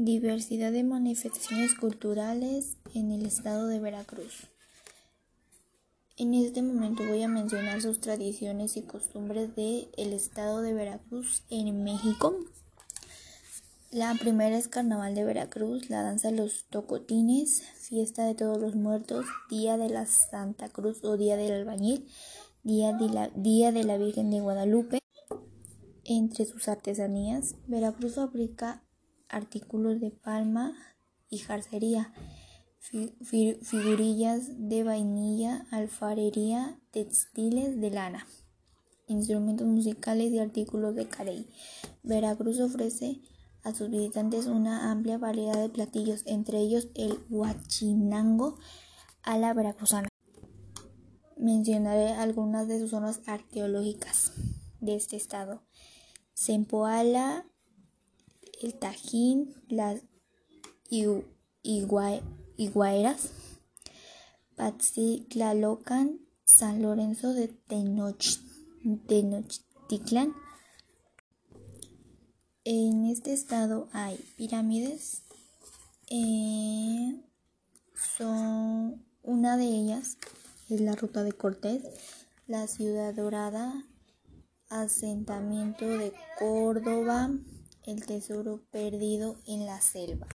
Diversidad de manifestaciones culturales en el estado de Veracruz. En este momento voy a mencionar sus tradiciones y costumbres del el estado de Veracruz en México. La primera es Carnaval de Veracruz, la danza de los tocotines, fiesta de todos los muertos, Día de la Santa Cruz o Día del Albañil, Día de la, Día de la Virgen de Guadalupe. Entre sus artesanías, Veracruz fabrica artículos de palma y jarcería, figurillas de vainilla, alfarería, textiles de lana, instrumentos musicales y artículos de carey. Veracruz ofrece a sus visitantes una amplia variedad de platillos, entre ellos el huachinango a la veracruzana. Mencionaré algunas de sus zonas arqueológicas de este estado. Sempoala, el Tajín, las Higuaeras, Patziclalocan, San Lorenzo de Tenochtitlan. En este estado hay pirámides. Eh, son una de ellas es la ruta de Cortés, la ciudad dorada, asentamiento de Córdoba, el tesoro perdido en la selva.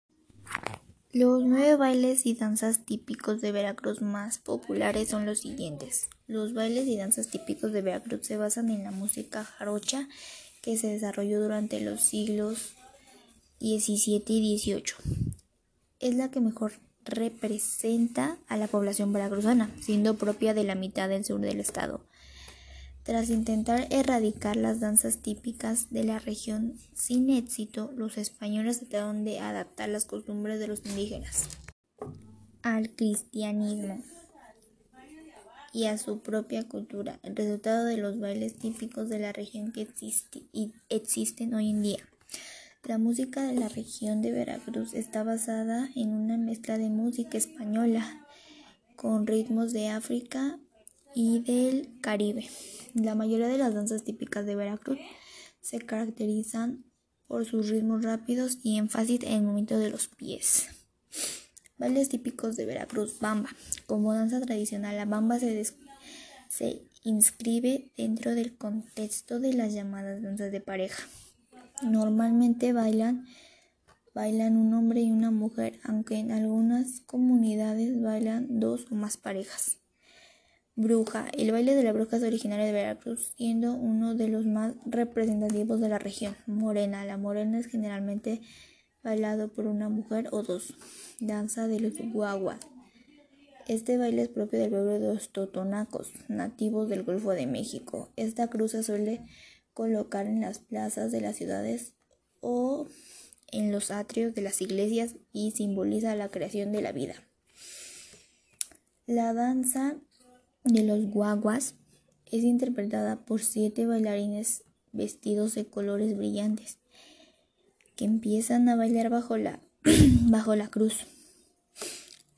Los nueve bailes y danzas típicos de Veracruz más populares son los siguientes. Los bailes y danzas típicos de Veracruz se basan en la música jarocha que se desarrolló durante los siglos XVII y XVIII. Es la que mejor representa a la población veracruzana, siendo propia de la mitad del sur del estado. Tras intentar erradicar las danzas típicas de la región sin éxito, los españoles trataron de adaptar las costumbres de los indígenas al cristianismo y a su propia cultura, el resultado de los bailes típicos de la región que existe y existen hoy en día. La música de la región de Veracruz está basada en una mezcla de música española con ritmos de África y del Caribe. La mayoría de las danzas típicas de Veracruz se caracterizan por sus ritmos rápidos y énfasis en el movimiento de los pies. Bailes típicos de Veracruz, bamba. Como danza tradicional, la bamba se, inscribe dentro del contexto de las llamadas danzas de pareja. Normalmente bailan un hombre y una mujer, aunque en algunas comunidades bailan dos o más parejas. Bruja. El baile de la bruja es originario de Veracruz, siendo uno de los más representativos de la región. Morena. La morena es generalmente bailado por una mujer o dos. Danza de los guaguas. Este baile es propio del pueblo de los totonacos, nativos del Golfo de México. Esta cruz se suele colocar en las plazas de las ciudades o en los atrios de las iglesias y simboliza la creación de la vida. La danza de los guaguas es interpretada por siete bailarines vestidos de colores brillantes que empiezan a bailar bajo la, bajo la cruz.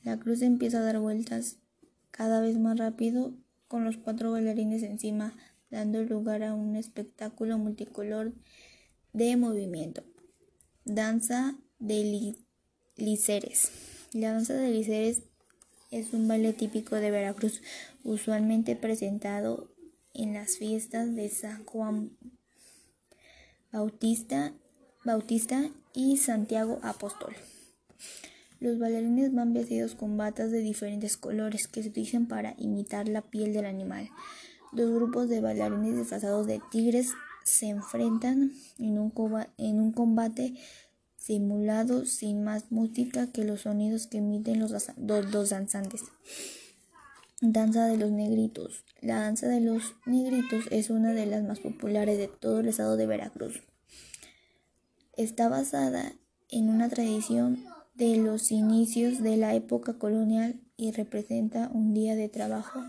La cruz empieza a dar vueltas cada vez más rápido con los cuatro bailarines encima, dando lugar a un espectáculo multicolor de movimiento. Danza de liceres. La danza de liceres es un baile típico de Veracruz, usualmente presentado en las fiestas de San Juan Bautista, y Santiago Apóstol. Los bailarines van vestidos con batas de diferentes colores que se utilizan para imitar la piel del animal. Dos grupos de bailarines disfrazados de tigres se enfrentan en un combate simulado sin más música que los sonidos que emiten los, dos danzantes. Danza de los negritos. La danza de los negritos es una de las más populares de todo el estado de Veracruz. Está basada en una tradición de los inicios de la época colonial y representa un día de trabajo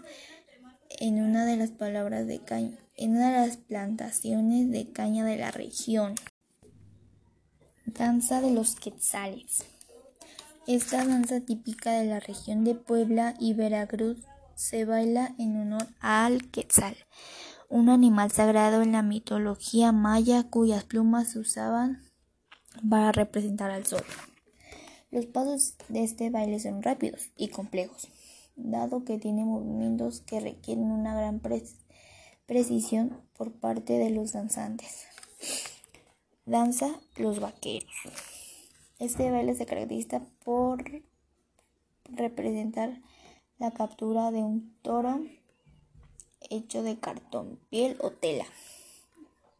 en una de las palabras de caña, en una de las plantaciones de caña de la región. Danza de los quetzales. Esta danza típica de la región de Puebla y Veracruz se baila en honor al quetzal, un animal sagrado en la mitología maya cuyas plumas se usaban para representar al sol. Los pasos de este baile son rápidos y complejos, dado que tiene movimientos que requieren una gran precisión por parte de los danzantes. Danza los vaqueros. Este baile se caracteriza por representar la captura de un toro hecho de cartón, piel o tela.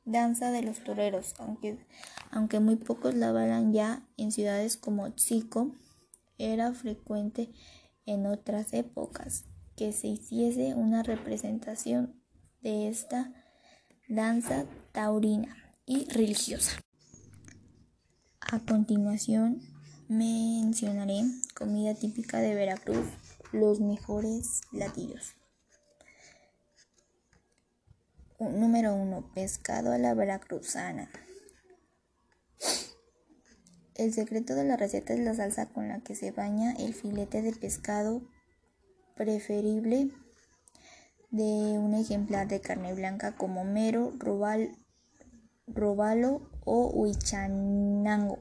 Danza de los toreros, aunque, aunque muy pocos la bailan ya en ciudades como Chico, era frecuente en otras épocas que se hiciese una representación de esta danza taurina y religiosa. A continuación mencionaré comida típica de Veracruz, los mejores platillos. Número 1. Pescado a la veracruzana. El secreto de la receta es la salsa con la que se baña el filete de pescado preferible de un ejemplar de carne blanca como mero, robal, robalo o huichanango.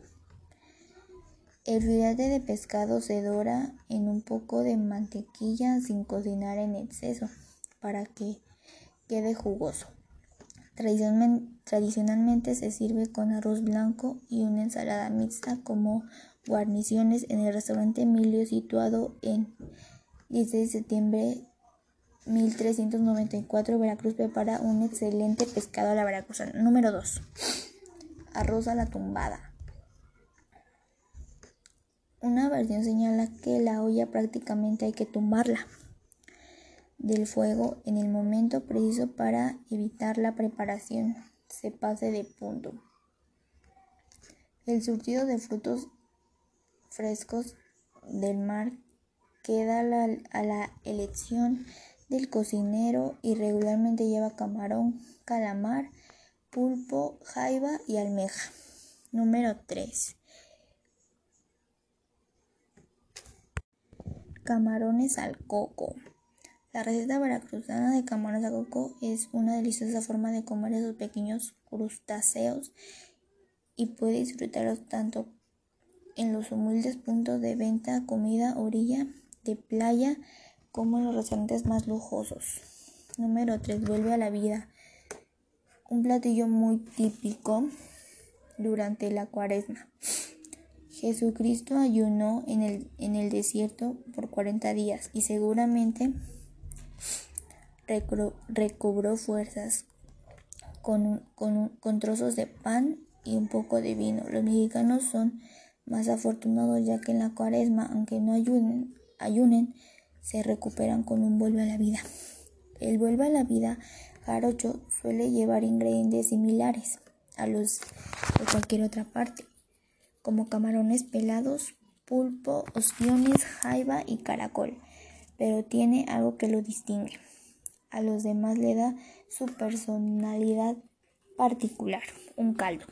El filete de pescado se dora en un poco de mantequilla sin cocinar en exceso para que quede jugoso. Tradicionalmente se sirve con arroz blanco y una ensalada mixta como guarniciones en el restaurante Emilio situado en 16 de septiembre 1394 Veracruz prepara un excelente pescado a la veracruzana. Número 2. Arroz a la tumbada. Una versión señala que la olla prácticamente hay que tumbarla del fuego en el momento preciso para evitar la preparación se pase de punto. El surtido de frutos frescos del mar queda a la elección del cocinero y regularmente lleva camarón, calamar, pulpo, jaiba y almeja. Número 3. Camarones al coco. La receta veracruzana de camarones al coco es una deliciosa forma de comer esos pequeños crustáceos y puede disfrutarlos tanto en los humildes puntos de venta, comida, orilla de playa, como los restaurantes más lujosos. Número 3. Vuelve a la vida. Un platillo muy típico durante la cuaresma. Jesucristo ayunó en el, en el desierto por 40 días y seguramente recobró fuerzas con, con, con trozos de pan y un poco de vino. Los mexicanos son más afortunados ya que en la cuaresma, aunque no ayunen, ayunen, se recuperan con un vuelve a la vida. El vuelve a la vida jarocho suele llevar ingredientes similares a los de cualquier otra parte, como camarones pelados, pulpo, ostiones, jaiba y caracol, pero tiene algo que lo distingue. A los demás le da su personalidad particular, un caldo.